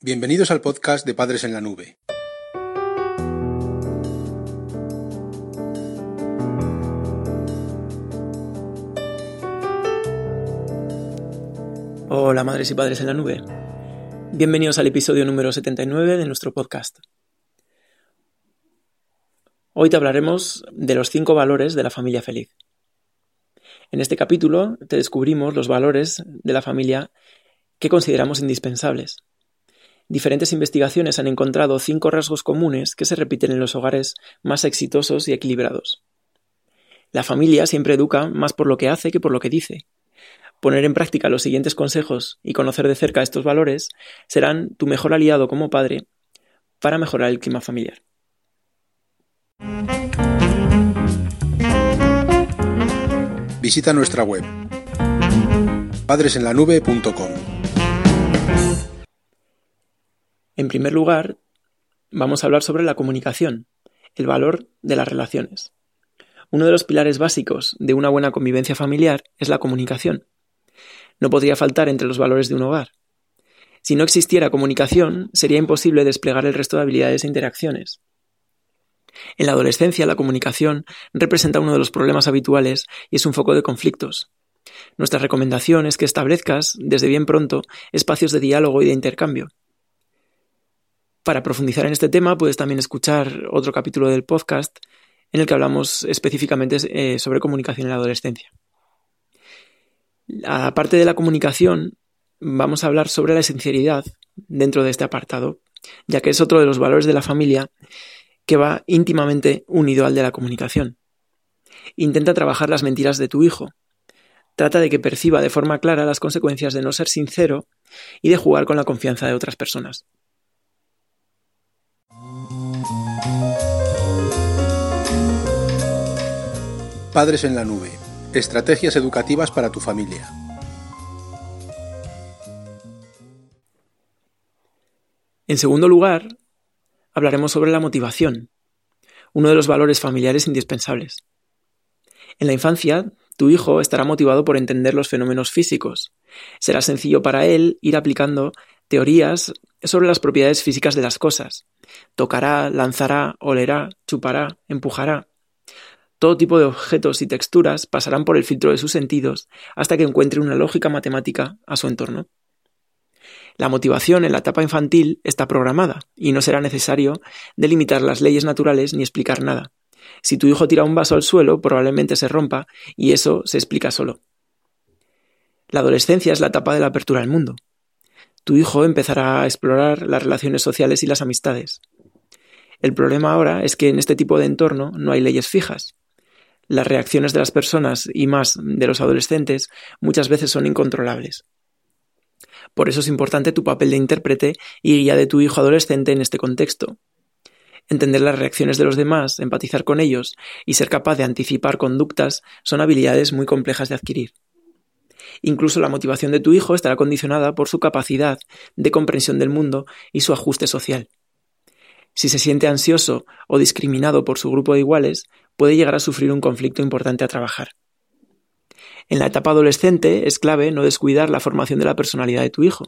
Bienvenidos al podcast de Padres en la Nube. Hola madres y padres en la nube. Bienvenidos al episodio número 79 de nuestro podcast. Hoy te hablaremos de los cinco valores de la familia feliz. En este capítulo te descubrimos los valores de la familia que consideramos indispensables Diferentes investigaciones han encontrado cinco rasgos comunes que se repiten en los hogares más exitosos y equilibrados. La familia siempre educa más por lo que hace que por lo que dice. Poner en práctica los siguientes consejos y conocer de cerca estos valores serán tu mejor aliado como padre para mejorar el clima familiar. Visita nuestra web padresenlanube.com En primer lugar, vamos a hablar sobre la comunicación, el valor de las relaciones. Uno de los pilares básicos de una buena convivencia familiar es la comunicación. No podría faltar entre los valores de un hogar. Si no existiera comunicación, sería imposible desplegar el resto de habilidades e interacciones. En la adolescencia, la comunicación representa uno de los problemas habituales y es un foco de conflictos. Nuestra recomendación es que establezcas, desde bien pronto, espacios de diálogo y de intercambio. Para profundizar en este tema puedes también escuchar otro capítulo del podcast en el que hablamos específicamente eh, sobre comunicación en la adolescencia. Aparte de la comunicación, vamos a hablar sobre la sinceridad dentro de este apartado, ya que es otro de los valores de la familia que va íntimamente unido al de la comunicación. Intenta trabajar las mentiras de tu hijo. Trata de que perciba de forma clara las consecuencias de no ser sincero y de jugar con la confianza de otras personas. Padres en la Nube. Estrategias educativas para tu familia. En segundo lugar, hablaremos sobre la motivación, uno de los valores familiares indispensables. En la infancia, tu hijo estará motivado por entender los fenómenos físicos. Será sencillo para él ir aplicando teorías sobre las propiedades físicas de las cosas. Tocará, lanzará, olerá, chupará, empujará. Todo tipo de objetos y texturas pasarán por el filtro de sus sentidos hasta que encuentre una lógica matemática a su entorno. La motivación en la etapa infantil está programada y no será necesario delimitar las leyes naturales ni explicar nada. Si tu hijo tira un vaso al suelo, probablemente se rompa y eso se explica solo. La adolescencia es la etapa de la apertura al mundo. Tu hijo empezará a explorar las relaciones sociales y las amistades. El problema ahora es que en este tipo de entorno no hay leyes fijas. Las reacciones de las personas y más de los adolescentes muchas veces son incontrolables. Por eso es importante tu papel de intérprete y guía de tu hijo adolescente en este contexto. Entender las reacciones de los demás, empatizar con ellos y ser capaz de anticipar conductas son habilidades muy complejas de adquirir. Incluso la motivación de tu hijo estará condicionada por su capacidad de comprensión del mundo y su ajuste social. Si se siente ansioso o discriminado por su grupo de iguales, puede llegar a sufrir un conflicto importante a trabajar. En la etapa adolescente es clave no descuidar la formación de la personalidad de tu hijo.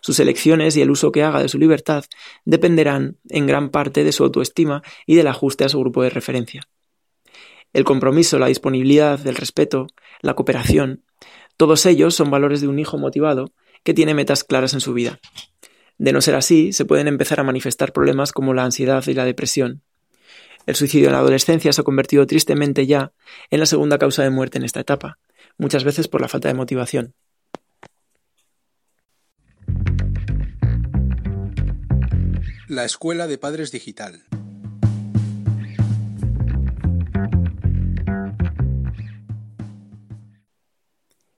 Sus elecciones y el uso que haga de su libertad dependerán en gran parte de su autoestima y del ajuste a su grupo de referencia. El compromiso, la disponibilidad, el respeto, la cooperación, todos ellos son valores de un hijo motivado que tiene metas claras en su vida. De no ser así, se pueden empezar a manifestar problemas como la ansiedad y la depresión. El suicidio en la adolescencia se ha convertido tristemente ya en la segunda causa de muerte en esta etapa, muchas veces por la falta de motivación. La Escuela de Padres Digital.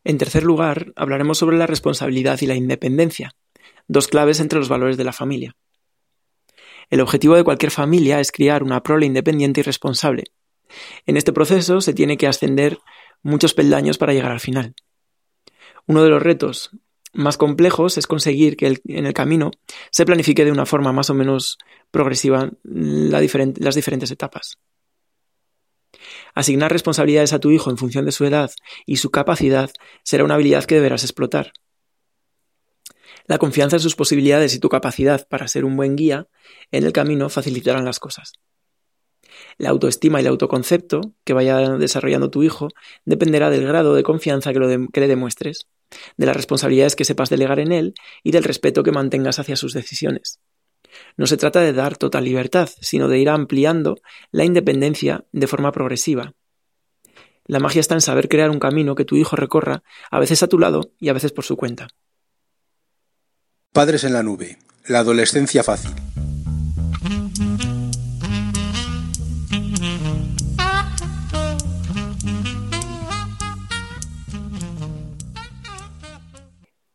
En tercer lugar, hablaremos sobre la responsabilidad y la independencia, dos claves entre los valores de la familia. El objetivo de cualquier familia es criar una prole independiente y responsable. En este proceso se tiene que ascender muchos peldaños para llegar al final. Uno de los retos más complejos es conseguir que en el camino se planifique de una forma más o menos progresiva las diferentes etapas. Asignar responsabilidades a tu hijo en función de su edad y su capacidad será una habilidad que deberás explotar. La confianza en sus posibilidades y tu capacidad para ser un buen guía en el camino facilitarán las cosas. La autoestima y el autoconcepto que vaya desarrollando tu hijo dependerá del grado de confianza que, le demuestres, de las responsabilidades que sepas delegar en él y del respeto que mantengas hacia sus decisiones. No se trata de dar total libertad, sino de ir ampliando la independencia de forma progresiva. La magia está en saber crear un camino que tu hijo recorra, a veces a tu lado y a veces por su cuenta. Padres en la nube. La adolescencia fácil.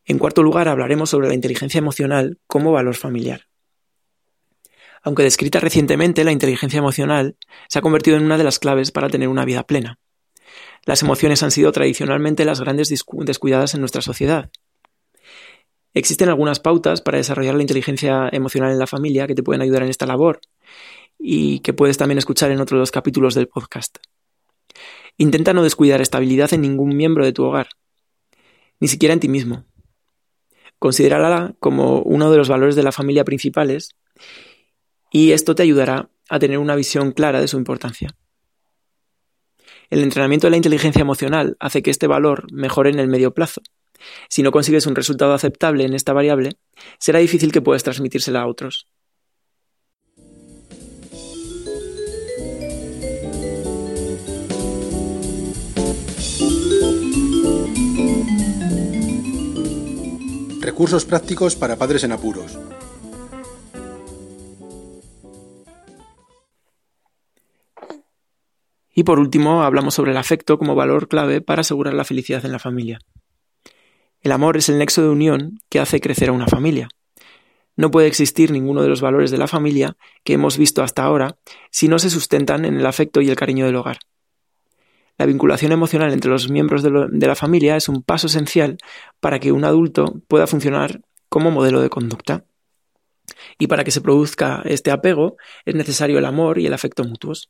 En cuarto lugar, hablaremos sobre la inteligencia emocional como valor familiar. Aunque descrita recientemente, la inteligencia emocional se ha convertido en una de las claves para tener una vida plena. Las emociones han sido tradicionalmente las grandes descuidadas en nuestra sociedad. Existen algunas pautas para desarrollar la inteligencia emocional en la familia que te pueden ayudar en esta labor y que puedes también escuchar en otros dos capítulos del podcast. Intenta no descuidar estabilidad en ningún miembro de tu hogar, ni siquiera en ti mismo. Considérala como uno de los valores de la familia principales y esto te ayudará a tener una visión clara de su importancia. El entrenamiento de la inteligencia emocional hace que este valor mejore en el medio plazo. Si no consigues un resultado aceptable en esta variable, será difícil que puedas transmitírsela a otros. Recursos prácticos para padres en apuros. Y por último, hablamos sobre el afecto como valor clave para asegurar la felicidad en la familia. El amor es el nexo de unión que hace crecer a una familia. No puede existir ninguno de los valores de la familia que hemos visto hasta ahora si no se sustentan en el afecto y el cariño del hogar. La vinculación emocional entre los miembros de, la familia es un paso esencial para que un adulto pueda funcionar como modelo de conducta. Y para que se produzca este apego es necesario el amor y el afecto mutuos.